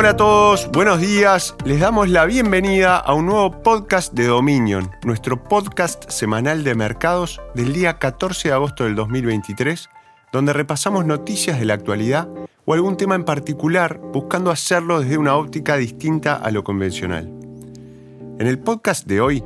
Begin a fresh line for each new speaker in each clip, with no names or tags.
Hola a todos, buenos días. Les damos la bienvenida a un nuevo podcast de Dominion, nuestro podcast semanal de mercados del día 14 de agosto del 2023, donde repasamos noticias de la actualidad o algún tema en particular, buscando hacerlo desde una óptica distinta a lo convencional. En el podcast de hoy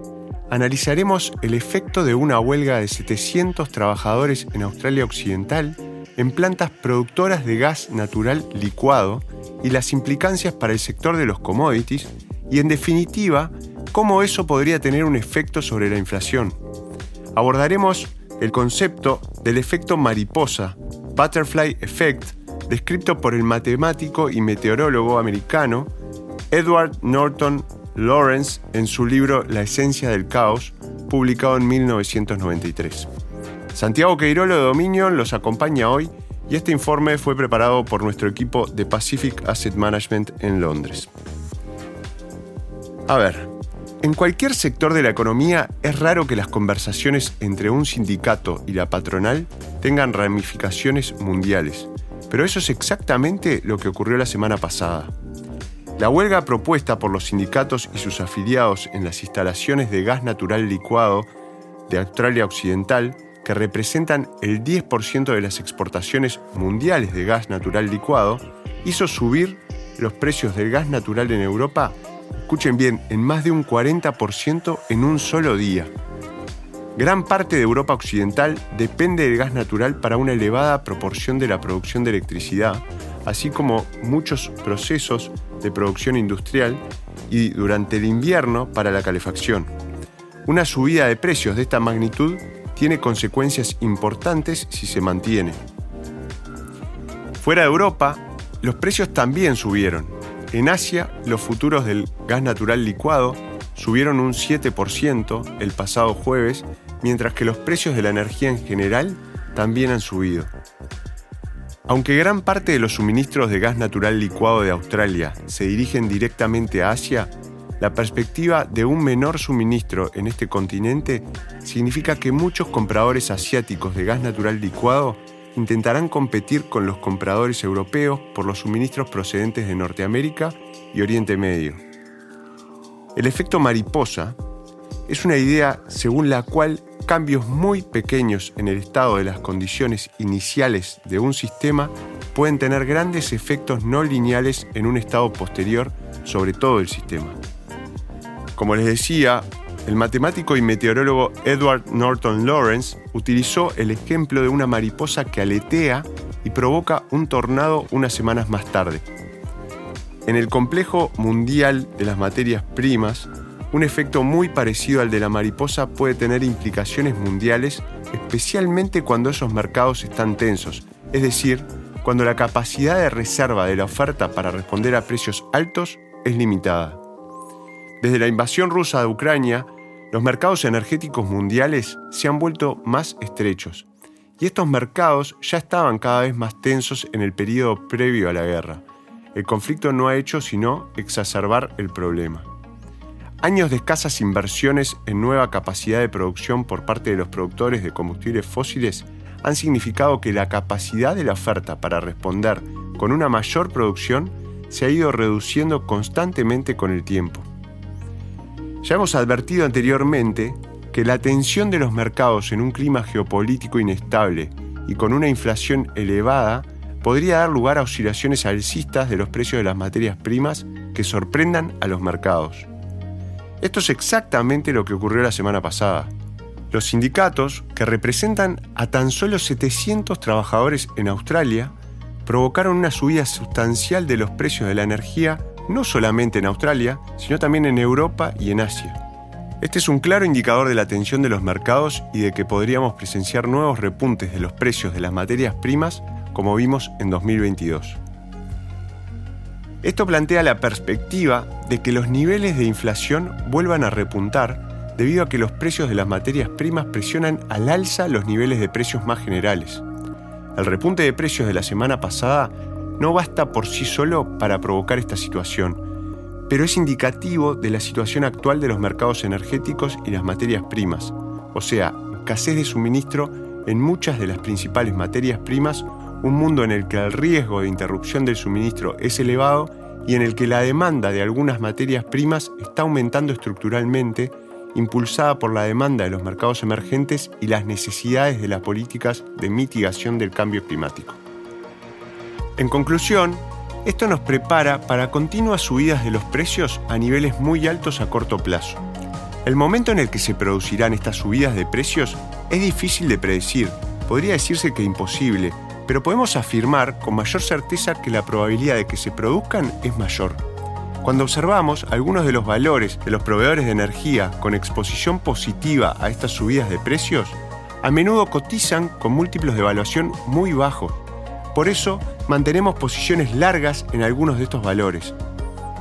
analizaremos el efecto de una huelga de 700 trabajadores en Australia Occidental en plantas productoras de gas natural licuado y las implicancias para el sector de los commodities y, en definitiva, cómo eso podría tener un efecto sobre la inflación. Abordaremos el concepto del efecto mariposa, Butterfly Effect, descrito por el matemático y meteorólogo americano Edward Norton Lawrence en su libro La esencia del caos, publicado en 1993. Santiago Queirolo de Dominion los acompaña hoy y este informe fue preparado por nuestro equipo de Pacific Asset Management en Londres. A ver, en cualquier sector de la economía es raro que las conversaciones entre un sindicato y la patronal tengan ramificaciones mundiales, pero eso es exactamente lo que ocurrió la semana pasada. La huelga propuesta por los sindicatos y sus afiliados en las instalaciones de gas natural licuado de Australia Occidental que representan el 10% de las exportaciones mundiales de gas natural licuado, hizo subir los precios del gas natural en Europa, escuchen bien, en más de un 40% en un solo día. Gran parte de Europa Occidental depende del gas natural para una elevada proporción de la producción de electricidad, así como muchos procesos de producción industrial y durante el invierno para la calefacción. Una subida de precios de esta magnitud tiene consecuencias importantes si se mantiene. Fuera de Europa, los precios también subieron. En Asia, los futuros del gas natural licuado subieron un 7% el pasado jueves, mientras que los precios de la energía en general también han subido. Aunque gran parte de los suministros de gas natural licuado de Australia se dirigen directamente a Asia, la perspectiva de un menor suministro en este continente significa que muchos compradores asiáticos de gas natural licuado intentarán competir con los compradores europeos por los suministros procedentes de Norteamérica y Oriente Medio. El efecto mariposa es una idea según la cual cambios muy pequeños en el estado de las condiciones iniciales de un sistema pueden tener grandes efectos no lineales en un estado posterior sobre todo el sistema. Como les decía, el matemático y meteorólogo Edward Norton Lawrence utilizó el ejemplo de una mariposa que aletea y provoca un tornado unas semanas más tarde. En el complejo mundial de las materias primas, un efecto muy parecido al de la mariposa puede tener implicaciones mundiales, especialmente cuando esos mercados están tensos, es decir, cuando la capacidad de reserva de la oferta para responder a precios altos es limitada. Desde la invasión rusa de Ucrania, los mercados energéticos mundiales se han vuelto más estrechos, y estos mercados ya estaban cada vez más tensos en el periodo previo a la guerra. El conflicto no ha hecho sino exacerbar el problema. Años de escasas inversiones en nueva capacidad de producción por parte de los productores de combustibles fósiles han significado que la capacidad de la oferta para responder con una mayor producción se ha ido reduciendo constantemente con el tiempo. Ya hemos advertido anteriormente que la tensión de los mercados en un clima geopolítico inestable y con una inflación elevada podría dar lugar a oscilaciones alcistas de los precios de las materias primas que sorprendan a los mercados. Esto es exactamente lo que ocurrió la semana pasada. Los sindicatos, que representan a tan solo 700 trabajadores en Australia, provocaron una subida sustancial de los precios de la energía no solamente en Australia, sino también en Europa y en Asia. Este es un claro indicador de la tensión de los mercados y de que podríamos presenciar nuevos repuntes de los precios de las materias primas como vimos en 2022. Esto plantea la perspectiva de que los niveles de inflación vuelvan a repuntar debido a que los precios de las materias primas presionan al alza los niveles de precios más generales. El repunte de precios de la semana pasada no basta por sí solo para provocar esta situación, pero es indicativo de la situación actual de los mercados energéticos y las materias primas, o sea, escasez de suministro en muchas de las principales materias primas, un mundo en el que el riesgo de interrupción del suministro es elevado y en el que la demanda de algunas materias primas está aumentando estructuralmente, impulsada por la demanda de los mercados emergentes y las necesidades de las políticas de mitigación del cambio climático. En conclusión, esto nos prepara para continuas subidas de los precios a niveles muy altos a corto plazo. El momento en el que se producirán estas subidas de precios es difícil de predecir, podría decirse que imposible, pero podemos afirmar con mayor certeza que la probabilidad de que se produzcan es mayor. Cuando observamos algunos de los valores de los proveedores de energía con exposición positiva a estas subidas de precios, a menudo cotizan con múltiplos de evaluación muy bajos. Por eso, mantenemos posiciones largas en algunos de estos valores.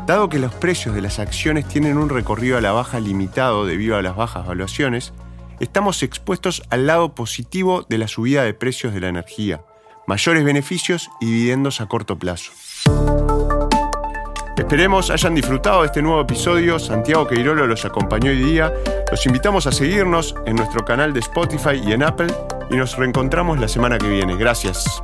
Dado que los precios de las acciones tienen un recorrido a la baja limitado debido a las bajas valuaciones, estamos expuestos al lado positivo de la subida de precios de la energía, mayores beneficios y dividendos a corto plazo. Esperemos hayan disfrutado de este nuevo episodio. Santiago Queirolo los acompañó hoy día. Los invitamos a seguirnos en nuestro canal de Spotify y en Apple y nos reencontramos la semana que viene. Gracias.